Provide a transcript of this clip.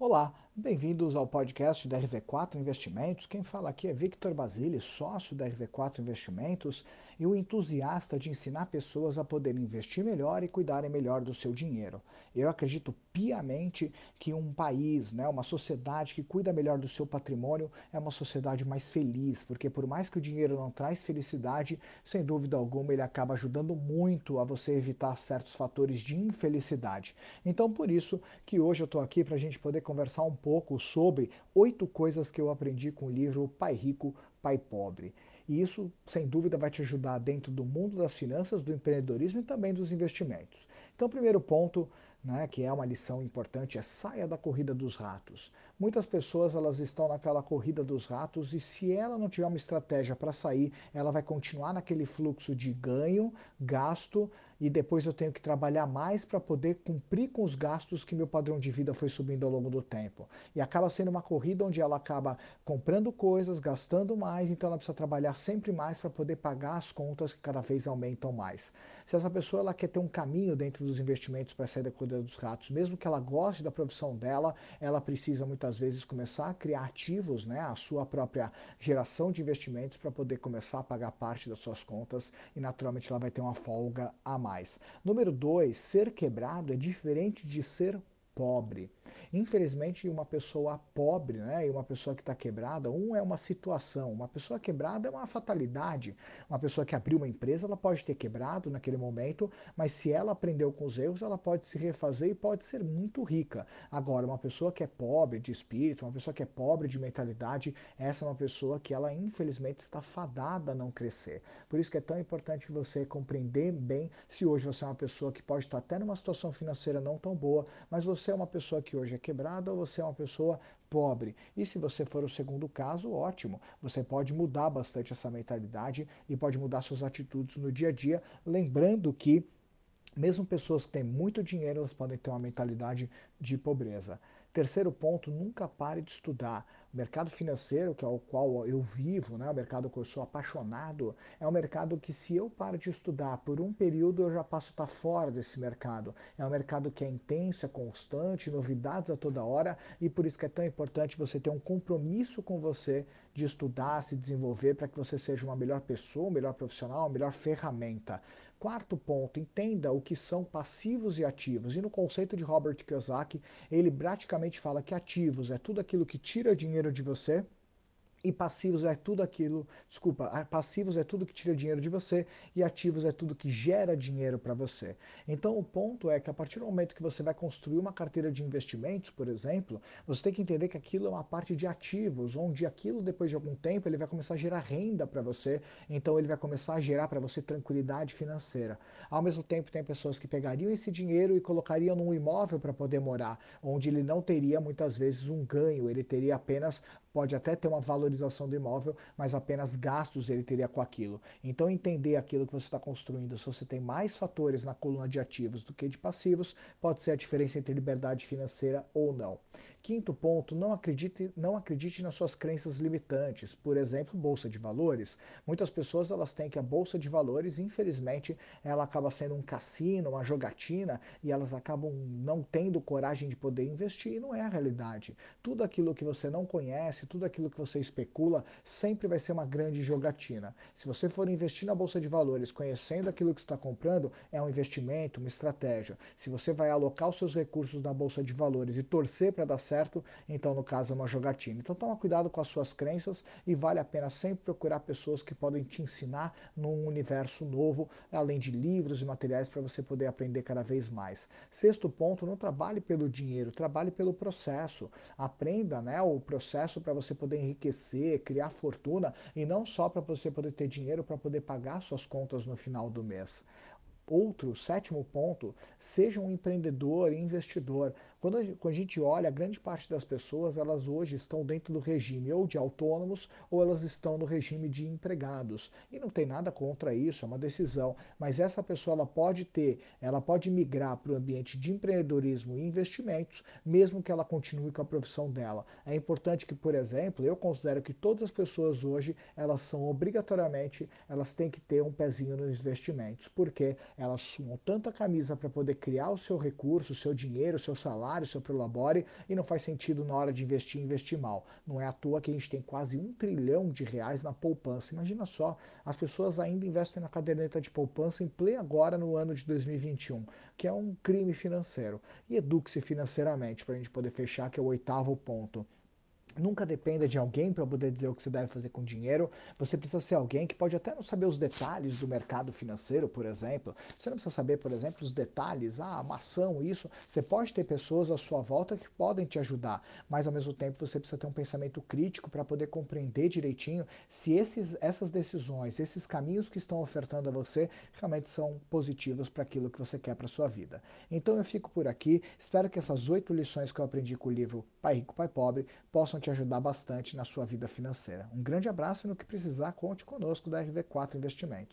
Olá, bem-vindos ao podcast da RV4 Investimentos. Quem fala aqui é Victor Basile, sócio da RV4 Investimentos e o entusiasta de ensinar pessoas a poderem investir melhor e cuidarem melhor do seu dinheiro. Eu acredito piamente que um país, né, uma sociedade que cuida melhor do seu patrimônio é uma sociedade mais feliz, porque por mais que o dinheiro não traz felicidade, sem dúvida alguma ele acaba ajudando muito a você evitar certos fatores de infelicidade. Então por isso que hoje eu estou aqui para a gente poder conversar um pouco sobre oito coisas que eu aprendi com o livro Pai Rico, Pai Pobre. E isso, sem dúvida, vai te ajudar dentro do mundo das finanças, do empreendedorismo e também dos investimentos. Então, primeiro ponto, né, que é uma lição importante, é saia da corrida dos ratos. Muitas pessoas elas estão naquela corrida dos ratos e se ela não tiver uma estratégia para sair, ela vai continuar naquele fluxo de ganho, gasto e depois eu tenho que trabalhar mais para poder cumprir com os gastos que meu padrão de vida foi subindo ao longo do tempo. E acaba sendo uma corrida onde ela acaba comprando coisas, gastando mais, então ela precisa trabalhar sempre mais para poder pagar as contas que cada vez aumentam mais. Se essa pessoa ela quer ter um caminho dentro dos investimentos para sair da corrida dos ratos, mesmo que ela goste da profissão dela, ela precisa muitas vezes começar a criar ativos, né, a sua própria geração de investimentos para poder começar a pagar parte das suas contas e naturalmente ela vai ter uma folga a mais mais. Número dois, ser quebrado é diferente de ser pobre. Infelizmente, uma pessoa pobre né, e uma pessoa que está quebrada, um é uma situação, uma pessoa quebrada é uma fatalidade. Uma pessoa que abriu uma empresa, ela pode ter quebrado naquele momento, mas se ela aprendeu com os erros, ela pode se refazer e pode ser muito rica. Agora, uma pessoa que é pobre de espírito, uma pessoa que é pobre de mentalidade, essa é uma pessoa que ela infelizmente está fadada a não crescer. Por isso que é tão importante você compreender bem se hoje você é uma pessoa que pode estar até numa situação financeira não tão boa, mas você é uma pessoa que hoje é quebrada ou você é uma pessoa pobre. E se você for o segundo caso, ótimo. Você pode mudar bastante essa mentalidade e pode mudar suas atitudes no dia a dia, lembrando que mesmo pessoas que têm muito dinheiro, elas podem ter uma mentalidade de pobreza. Terceiro ponto, nunca pare de estudar. O mercado financeiro, que é o qual eu vivo, né, o mercado que eu sou apaixonado, é um mercado que se eu paro de estudar por um período, eu já passo a estar fora desse mercado. É um mercado que é intenso, é constante, novidades a toda hora, e por isso que é tão importante você ter um compromisso com você de estudar, se desenvolver, para que você seja uma melhor pessoa, um melhor profissional, uma melhor ferramenta. Quarto ponto, entenda o que são passivos e ativos. E no conceito de Robert Kiyosaki, ele praticamente fala que ativos é tudo aquilo que tira dinheiro de você e passivos é tudo aquilo, desculpa, passivos é tudo que tira dinheiro de você e ativos é tudo que gera dinheiro para você. Então o ponto é que a partir do momento que você vai construir uma carteira de investimentos, por exemplo, você tem que entender que aquilo é uma parte de ativos, onde aquilo depois de algum tempo ele vai começar a gerar renda para você, então ele vai começar a gerar para você tranquilidade financeira. Ao mesmo tempo tem pessoas que pegariam esse dinheiro e colocariam num imóvel para poder morar, onde ele não teria muitas vezes um ganho, ele teria apenas pode até ter uma valorização do imóvel, mas apenas gastos ele teria com aquilo. Então, entender aquilo que você está construindo, se você tem mais fatores na coluna de ativos do que de passivos, pode ser a diferença entre liberdade financeira ou não. Quinto ponto, não acredite, não acredite nas suas crenças limitantes. Por exemplo, bolsa de valores. Muitas pessoas elas têm que a bolsa de valores, infelizmente, ela acaba sendo um cassino, uma jogatina, e elas acabam não tendo coragem de poder investir, e não é a realidade. Tudo aquilo que você não conhece, tudo aquilo que você especula, sempre vai ser uma grande jogatina. Se você for investir na bolsa de valores, conhecendo aquilo que está comprando, é um investimento, uma estratégia. Se você vai alocar os seus recursos na bolsa de valores e torcer para dar certo, então no caso é uma jogatina. Então toma cuidado com as suas crenças e vale a pena sempre procurar pessoas que podem te ensinar num universo novo, além de livros e materiais para você poder aprender cada vez mais. Sexto ponto, não trabalhe pelo dinheiro, trabalhe pelo processo. Aprenda né, o processo para você poder enriquecer, criar fortuna e não só para você poder ter dinheiro para poder pagar suas contas no final do mês. Outro, sétimo ponto, seja um empreendedor e investidor. Quando a, quando a gente olha, grande parte das pessoas, elas hoje estão dentro do regime ou de autônomos ou elas estão no regime de empregados. E não tem nada contra isso, é uma decisão. Mas essa pessoa ela pode ter, ela pode migrar para o ambiente de empreendedorismo e investimentos, mesmo que ela continue com a profissão dela. É importante que, por exemplo, eu considero que todas as pessoas hoje, elas são obrigatoriamente, elas têm que ter um pezinho nos investimentos, porque elas suam tanta camisa para poder criar o seu recurso, o seu dinheiro, o seu salário, o seu prolabore, e não faz sentido na hora de investir, investir mal. Não é à toa que a gente tem quase um trilhão de reais na poupança. Imagina só, as pessoas ainda investem na caderneta de poupança em play agora no ano de 2021, que é um crime financeiro. E eduque-se financeiramente para a gente poder fechar, que é o oitavo ponto. Nunca dependa de alguém para poder dizer o que você deve fazer com dinheiro. Você precisa ser alguém que pode até não saber os detalhes do mercado financeiro, por exemplo. Você não precisa saber, por exemplo, os detalhes, ah, uma ação, isso. Você pode ter pessoas à sua volta que podem te ajudar, mas ao mesmo tempo você precisa ter um pensamento crítico para poder compreender direitinho se esses, essas decisões, esses caminhos que estão ofertando a você realmente são positivos para aquilo que você quer para sua vida. Então eu fico por aqui. Espero que essas oito lições que eu aprendi com o livro Pai Rico, Pai Pobre possam te ajudar bastante na sua vida financeira. Um grande abraço e no que precisar, conte conosco da RV4 Investimentos.